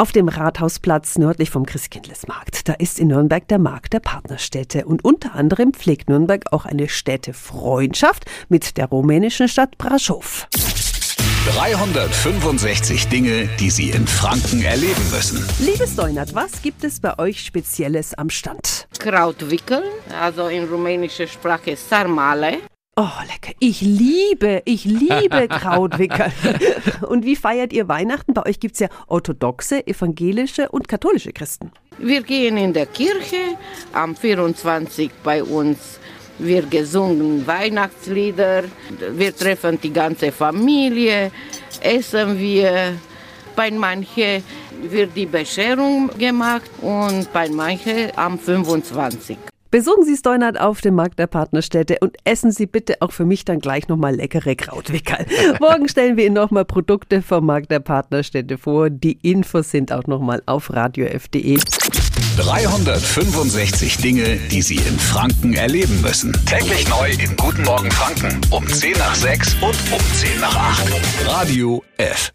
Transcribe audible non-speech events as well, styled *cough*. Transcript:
Auf dem Rathausplatz nördlich vom Christkindlesmarkt, da ist in Nürnberg der Markt der Partnerstädte und unter anderem pflegt Nürnberg auch eine Städtefreundschaft mit der rumänischen Stadt Braschow. 365 Dinge, die Sie in Franken erleben müssen. Liebes Deunert, was gibt es bei euch Spezielles am Stand? Krautwickel, also in rumänischer Sprache Sarmale. Oh, lecker. Ich liebe, ich liebe *laughs* Krautwickel. und wie feiert ihr Weihnachten? Bei euch gibt es ja orthodoxe, evangelische und katholische Christen. Wir gehen in der Kirche, am 24 bei uns wird gesungen Weihnachtslieder, wir treffen die ganze Familie, essen wir. Bei manchen wird die Bescherung gemacht und bei manchen am 25. Besuchen Sie Steunert auf dem Markt der Partnerstädte und essen Sie bitte auch für mich dann gleich nochmal leckere Krautwickel. *laughs* Morgen stellen wir Ihnen nochmal Produkte vom Markt der Partnerstädte vor. Die Infos sind auch nochmal auf radiof.de. 365 Dinge, die Sie in Franken erleben müssen. Täglich neu in Guten Morgen Franken um 10 nach 6 und um 10 nach 8. Radio F.